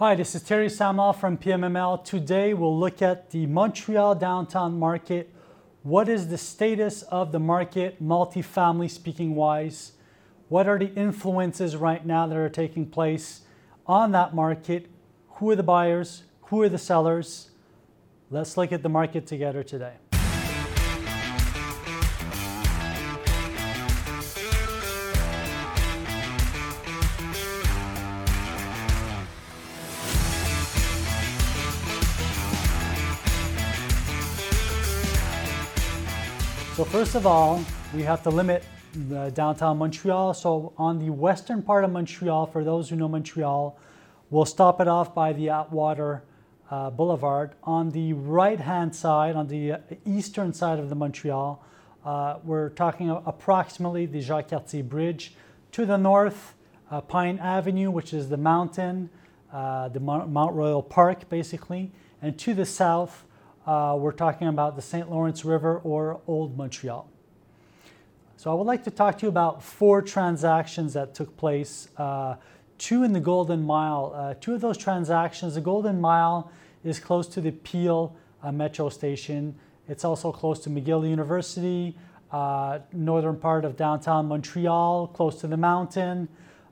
Hi, this is Terry Samuel from PMML. Today we'll look at the Montreal downtown market. What is the status of the market, multifamily speaking wise? What are the influences right now that are taking place on that market? Who are the buyers? Who are the sellers? Let's look at the market together today. So first of all, we have to limit downtown Montreal. So on the western part of Montreal, for those who know Montreal, we'll stop it off by the Atwater uh, Boulevard. On the right-hand side, on the eastern side of the Montreal, uh, we're talking approximately the Jacques Cartier Bridge. To the north, uh, Pine Avenue, which is the mountain, uh, the Mount Royal Park, basically. And to the south, uh, we're talking about the St. Lawrence River or Old Montreal. So I would like to talk to you about four transactions that took place, uh, two in the Golden Mile. Uh, two of those transactions, the Golden Mile is close to the Peel uh, metro station. It's also close to McGill University, uh, northern part of downtown Montreal, close to the mountain.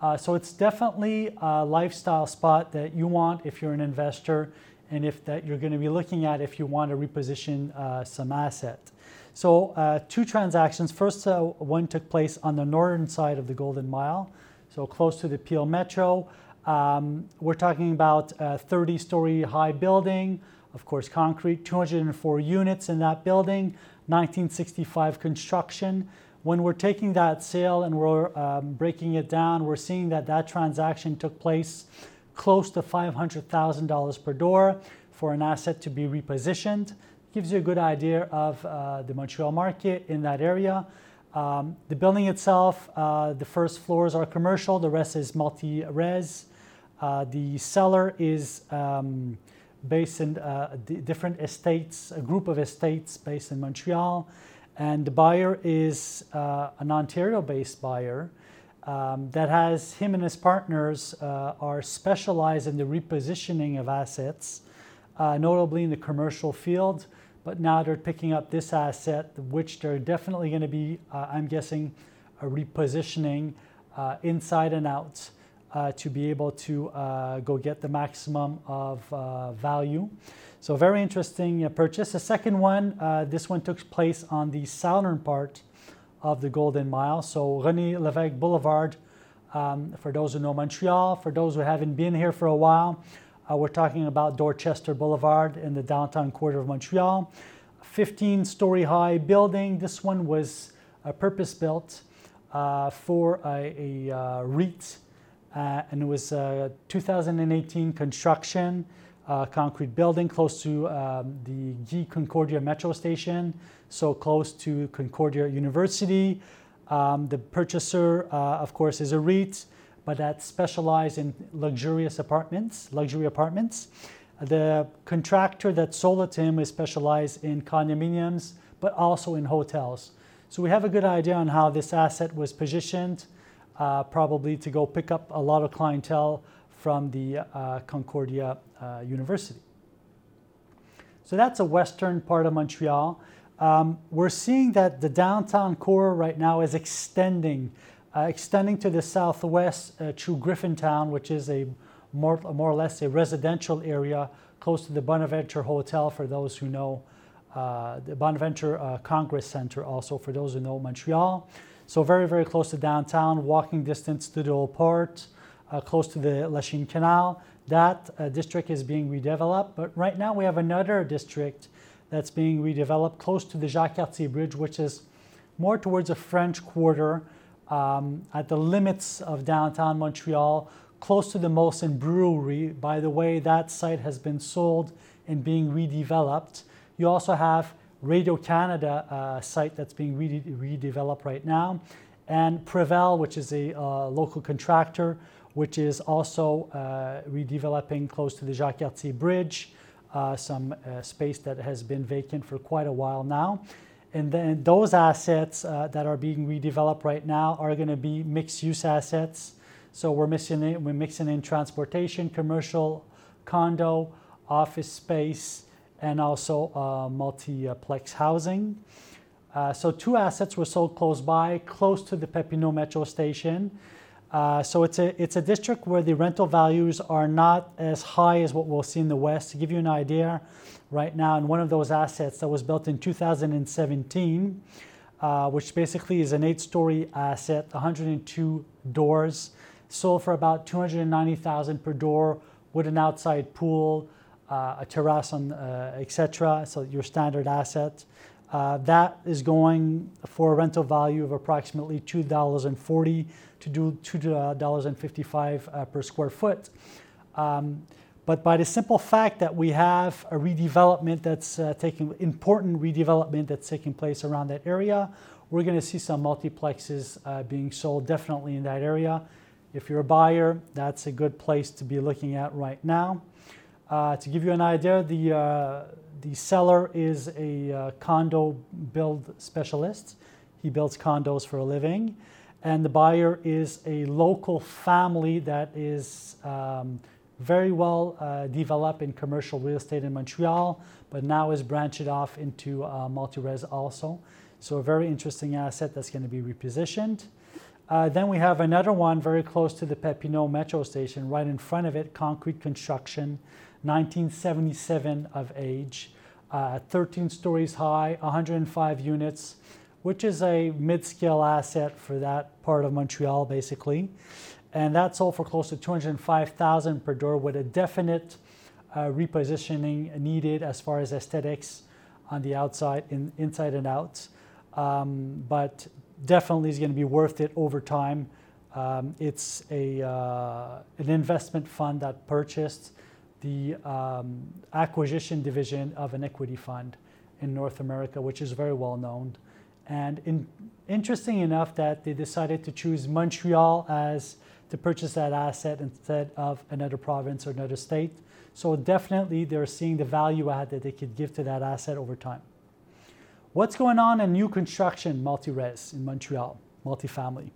Uh, so it's definitely a lifestyle spot that you want if you're an investor and if that you're going to be looking at if you want to reposition uh, some asset. So uh, two transactions. First uh, one took place on the northern side of the Golden Mile, so close to the Peel Metro. Um, we're talking about a 30-story high building, of course concrete, 204 units in that building, 1965 construction. When we're taking that sale and we're um, breaking it down, we're seeing that that transaction took place close to $500,000 per door for an asset to be repositioned. Gives you a good idea of uh, the Montreal market in that area. Um, the building itself, uh, the first floors are commercial, the rest is multi-res. Uh, the seller is um, based in uh, different estates, a group of estates based in Montreal, and the buyer is uh, an Ontario-based buyer um, that has him and his partners uh, are specialized in the repositioning of assets, uh, notably in the commercial field. But now they're picking up this asset, which they're definitely going to be, uh, I'm guessing, repositioning uh, inside and out uh, to be able to uh, go get the maximum of value. So, very interesting purchase. The second one, this one took place on the southern part of the Golden Mile. So René Lévesque Boulevard, um, for those who know Montreal, for those who haven't been here for a while, uh, we're talking about Dorchester Boulevard in the downtown quarter of Montreal. 15 story high building. This one was uh, purpose built uh, for a, a uh, REIT uh, and it was 2018 construction. Uh, concrete building close to um, the Guy Concordia metro station, so close to Concordia University. Um, the purchaser, uh, of course, is a REIT, but that specializes in luxurious apartments, luxury apartments. The contractor that sold it to him is specialized in condominiums, but also in hotels. So we have a good idea on how this asset was positioned, uh, probably to go pick up a lot of clientele from the uh, Concordia uh, University. So that's a western part of Montreal. Um, we're seeing that the downtown core right now is extending, uh, extending to the southwest uh, through Griffintown, which is a more, more or less a residential area close to the Bonaventure Hotel for those who know uh, the Bonaventure uh, Congress Center also for those who know Montreal. So very, very close to downtown, walking distance to the old port, uh, close to the Lachine Canal. That uh, district is being redeveloped, but right now we have another district that's being redeveloped close to the Jacques Cartier Bridge, which is more towards a French Quarter um, at the limits of downtown Montreal, close to the Molson Brewery. By the way, that site has been sold and being redeveloped. You also have Radio Canada uh, site that's being re- redeveloped right now, and Prevel, which is a uh, local contractor, which is also uh, redeveloping close to the Jacques Cartier Bridge, some uh, space that has been vacant for quite a while now. And then those assets uh, that are being redeveloped right now are going to be mixed use assets. So we're mixing in, we're mixing in transportation, commercial, condo, office space, and also uh, multiplex housing. Uh, so two assets were sold close by, close to the Papineau Metro station. Uh, so it's a, it's a district where the rental values are not as high as what we'll see in the west. To give you an idea, right now in one of those assets that was built in 2017, uh, which basically is an eight-story asset, 102 doors, sold for about 290,000 per door with an outside pool, uh, a terrace, on, uh, etc. So your standard asset. Uh, that is going for a rental value of approximately $2.40 to $2.55 uh, per square foot. Um, but by the simple fact that we have a redevelopment that's uh, taking important redevelopment that's taking place around that area, we're going to see some multiplexes uh, being sold definitely in that area. If you're a buyer, that's a good place to be looking at right now. Uh, to give you an idea, the uh, the seller is a uh, condo build specialist. He builds condos for a living. And the buyer is a local family that is um, very well uh, developed in commercial real estate in Montreal, but now is branched off into uh, multi-res also. So a very interesting asset that's going to be repositioned. Uh, then we have another one very close to the Papineau metro station, right in front of it, concrete construction, 1977 of age, uh, 13 stories high, 105 units, which is a mid-scale asset for that part of Montreal, basically. And that sold for close to 205,000 per door with a definite uh, repositioning needed as far as aesthetics on the outside, in, inside and out. Um, but definitely is going to be worth it over time. Um, it's a, uh, an investment fund that purchased the um, acquisition division of an equity fund in North America, which is very well known. And in, interesting enough that they decided to choose Montreal as to purchase that asset instead of another province or another state. So definitely they're seeing the value add that they could give to that asset over time. What's going on in new construction multi-res in Montreal, multifamily?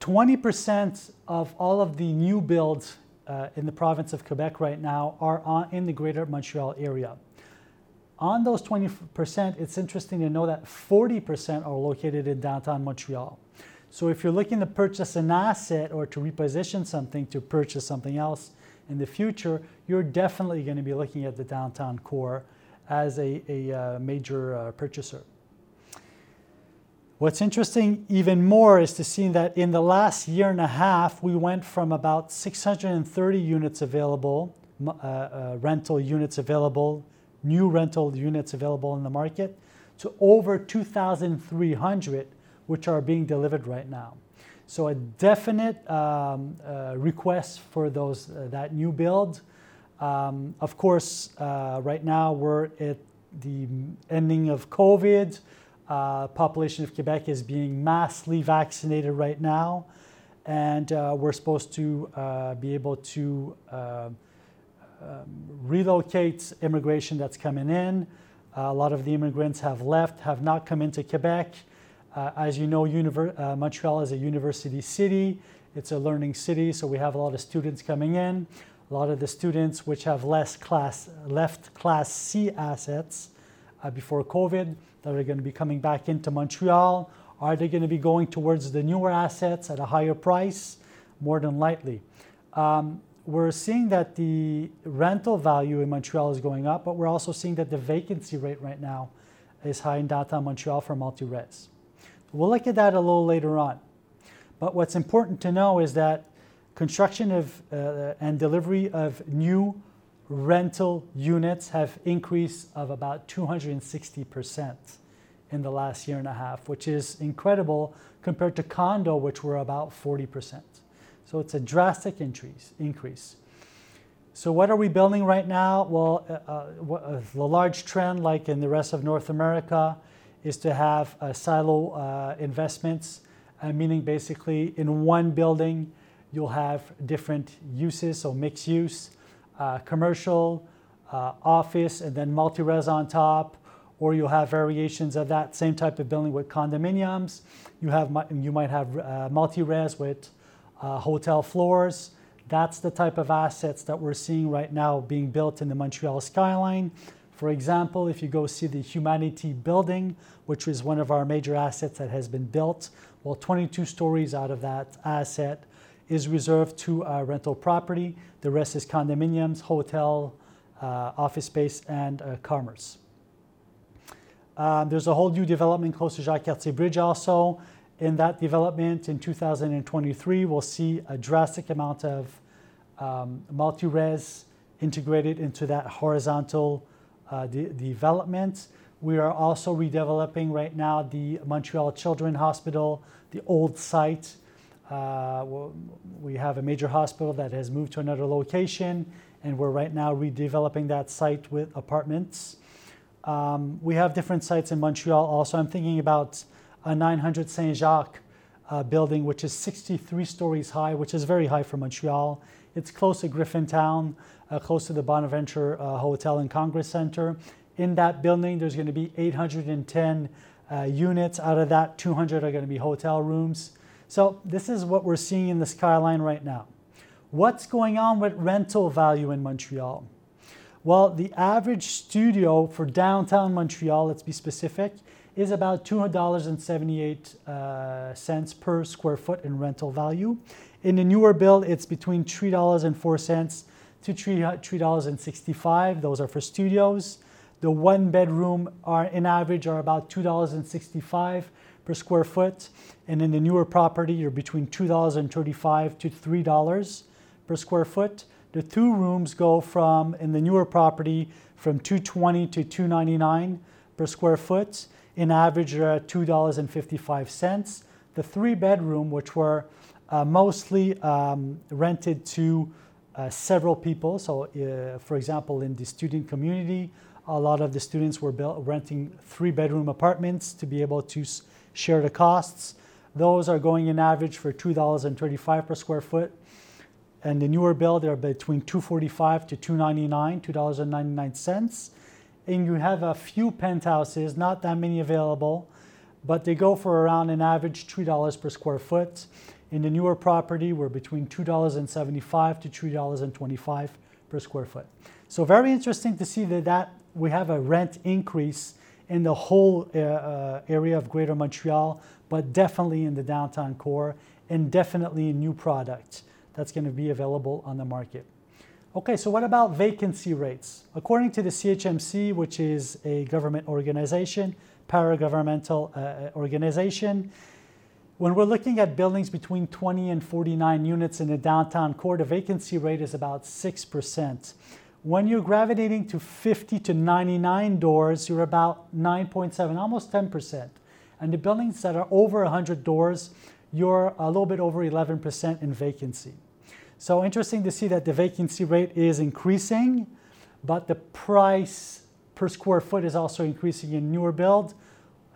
20% of all of the new builds uh, in the province of Quebec right now are on, in the greater Montreal area. On those 20%, it's interesting to know that 40% are located in downtown Montreal. So if you're looking to purchase an asset or to reposition something to purchase something else in the future, you're definitely going to be looking at the downtown core as a, a uh, major uh, purchaser. What's interesting even more is to see that in the last year and a half, we went from about 630 units available, uh, uh, rental units available, new rental units available in the market, to over 2,300, which are being delivered right now. So a definite um, uh, request for those uh, that new build. Um, of course, uh, right now we're at the ending of COVID uh, population of Quebec is being massively vaccinated right now, and uh, we're supposed to uh, be able to uh, um, relocate immigration that's coming in. a lot of the immigrants have left, have not come into Quebec. Uh, as you know, Univer- uh, Montreal is a university city. It's a learning city, so we have a lot of students coming in. A lot of the students which have less class, left Class C assets before COVID that are going to be coming back into Montreal? Are they going to be going towards the newer assets at a higher price? More than likely. Um, we're seeing that the rental value in Montreal is going up, but we're also seeing that the vacancy rate right now is high in downtown Montreal for multi-res. We'll look at that a little later on. But what's important to know is that construction of uh, and delivery of new rental units have increased of about 260% in the last year and a half, which is incredible compared to condo, which were about 40%. So it's a drastic increase. increase. So what are we building right now? Well, uh, uh, uh the large trend, like in the rest of North America, is to have silo uh, investments, uh, meaning basically in one building, you'll have different uses, so mixed use uh, commercial, uh, office, and then multi-res on top, or you'll have variations of that same type of building with condominiums. You have you might have uh, multi-res with uh, hotel floors. That's the type of assets that we're seeing right now being built in the Montreal skyline. For example, if you go see the Humaniti building, which is one of our major assets that has been built, well, 22 stories out of that asset is reserved to uh, rental property. The rest is condominiums, hotel, uh, office space, and uh, commerce. Um, there's a whole new development close to Jacques Cartier Bridge also. In that development in 2023, we'll see a drastic amount of um, multi-res integrated into that horizontal uh, de- development. We are also redeveloping right now the Montreal Children's Hospital, the old site. Uh, we have a major hospital that has moved to another location, and we're right now redeveloping that site with apartments. Um, we have different sites in Montreal also. I'm thinking about a 900 Saint Jacques uh, building, which is 63 stories high, which is very high for Montreal. It's close to Griffintown, uh, close to the Bonaventure uh, Hotel and Congress Center. In that building, there's going to be 810 uh, units. Out of that, 200 are going to be hotel rooms. So, this is what we're seeing in the skyline right now. What's going on with rental value in Montreal? Well, the average studio for downtown Montreal, let's be specific, is about $200.78 uh, per square foot in rental value. In the newer build, it's between $3.04 to $3.65. Those are for studios. The one bedroom are in average are about $2.65 per square foot. And in the newer property, you're between $2.35 to $3 per square foot. The two rooms go from in the newer property from 220 to 299 per square foot in average you're at $2.55. The three bedroom, which were uh, mostly um, rented to uh, several people, so uh, for example, in the student community, a lot of the students were built, renting three bedroom apartments to be able to s- share the costs. Those are going in average for $2.35 per square foot. And the newer build, they're between 245 to 299, $2.99 and you have a few penthouses, not that many available, but they go for around an average $3 per square foot. In the newer property, we're between $2.75 to $3.25 per square foot. So very interesting to see that, that we have a rent increase in the whole uh, uh, area of Greater Montreal, but definitely in the downtown core, and definitely a new product that's going to be available on the market. Okay, so what about vacancy rates? According to the CHMC, which is a government organization, paragovernmental uh, organization, when we're looking at buildings between 20 and 49 units in the downtown core, the vacancy rate is about 6%. When you're gravitating to 50 to 99 doors, you're about 9.7, almost 10%. And the buildings that are over 100 doors, you're a little bit over 11% in vacancy. So interesting to see that the vacancy rate is increasing, but the price per square foot is also increasing in newer build.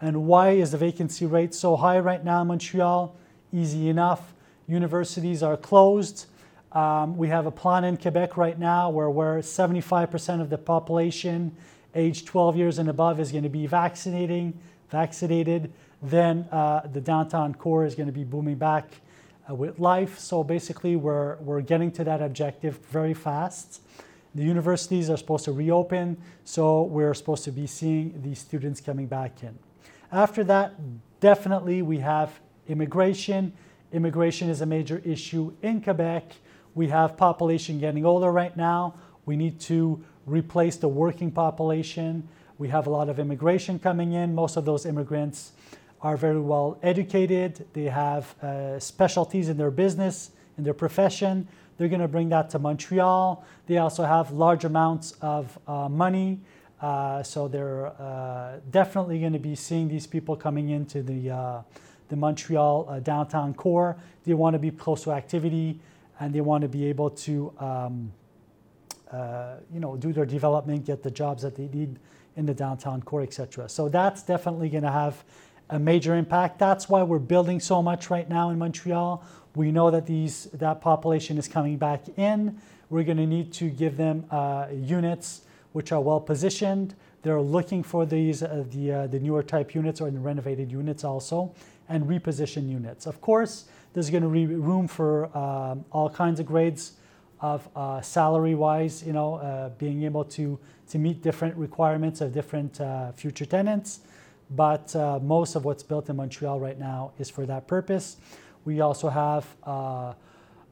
And why is the vacancy rate so high right now in Montreal? Easy enough. Universities are closed. Um, we have a plan in Quebec right now where, where 75% of the population age 12 years and above is going to be vaccinating, vaccinated. Then uh, the downtown core is going to be booming back uh, with life. So basically, we're, we're getting to that objective very fast. The universities are supposed to reopen, so we're supposed to be seeing these students coming back in. After that, definitely we have immigration. Immigration is a major issue in Quebec. We have population getting older right now. We need to replace the working population. We have a lot of immigration coming in. Most of those immigrants are very well educated, they have uh, specialties in their business, in their profession. They're going to bring that to Montreal. They also have large amounts of uh, money. Uh, so they're uh, definitely going to be seeing these people coming into the, uh, the Montreal uh, downtown core. They want to be close to activity and they want to be able to um, you know, do their development, get the jobs that they need in the downtown core, etc. So that's definitely going to have a major impact. That's why we're building so much right now in Montreal. We know that these that population is coming back in. We're going to need to give them uh, units which are well positioned. They're looking for these uh, the uh, the newer type units or the renovated units also, and reposition units. Of course, there's going to be room for um, all kinds of grades of uh, salary wise, you know, uh, being able to, to meet different requirements of different uh, future tenants. But uh, most of what's built in Montreal right now is for that purpose. We also have uh,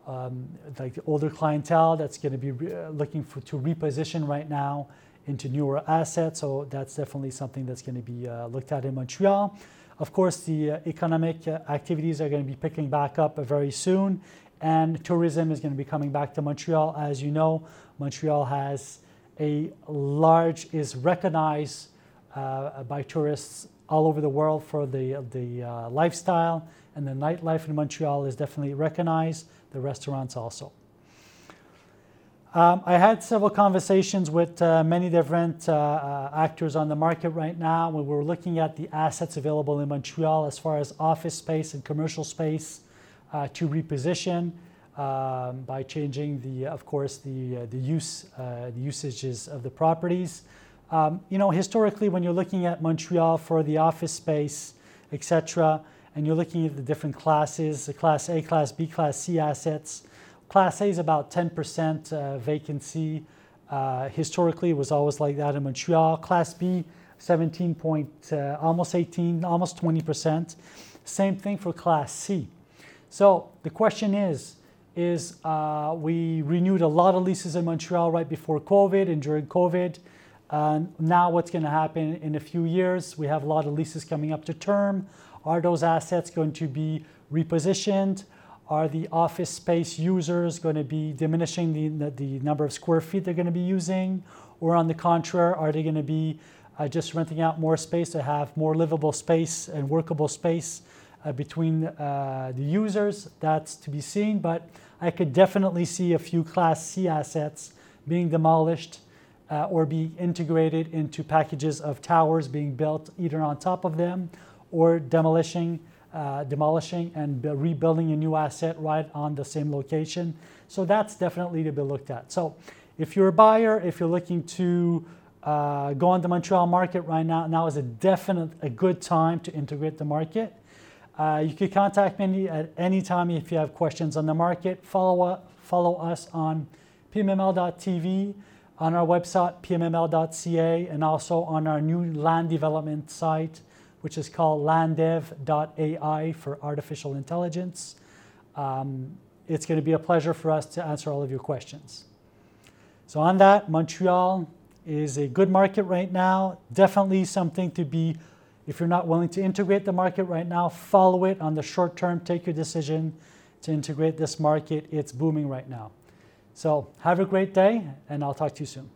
um, like the older clientele that's going to be re- uh, looking for, to reposition right now into newer assets. So that's definitely something that's going to be looked at in Montreal. Of course, the economic activities are going to be picking back up very soon and tourism is going to be coming back to Montreal. As you know, Montreal has a large, is recognized uh, by tourists all over the world for the, the uh, lifestyle, and the nightlife in Montreal is definitely recognized, the restaurants also. Um, I had several conversations with uh, many different uh, uh, actors on the market right now We were looking at the assets available in Montreal as far as office space and commercial space uh, to reposition um, by changing the, of course, the, uh, the use, uh, the usages of the properties. Um, you know, historically, when you're looking at Montreal for the office space, etc., and you're looking at the different classes, the Class A, Class B, Class C assets, Class A is about 10% uh, vacancy. Uh, historically, it was always like that in Montreal. Class B, 17 point, uh, almost 18, almost 20%. Same thing for Class C. So the question is, is uh, we renewed a lot of leases in Montreal right before COVID and during COVID. Uh, now what's going to happen in a few years? We have a lot of leases coming up to term. Are those assets going to be repositioned? Are the office space users going to be diminishing the, the number of square feet they're going to be using? Or on the contrary, are they going to be uh, just renting out more space to have more livable space and workable space uh, between uh, the users. That's to be seen, but I could definitely see a few Class C assets being demolished uh, or being integrated into packages of towers being built either on top of them or demolishing, uh, demolishing and rebuilding a new asset right on the same location. So that's definitely to be looked at. So if you're a buyer, if you're looking to uh, go on the Montreal market right now, now is a definite a good time to integrate the market. Uh, you can contact me at any time if you have questions on the market. Follow, up, follow us on pmml.tv, on our website, pmml.ca, and also on our new land development site, which is called landdev.ai for artificial intelligence. Um, it's going to be a pleasure for us to answer all of your questions. So, on that, Montreal is a good market right now, definitely something to be if you're not willing to integrate the market right now, follow it on the short term. Take your decision to integrate this market. It's booming right now. So, have a great day, and I'll talk to you soon.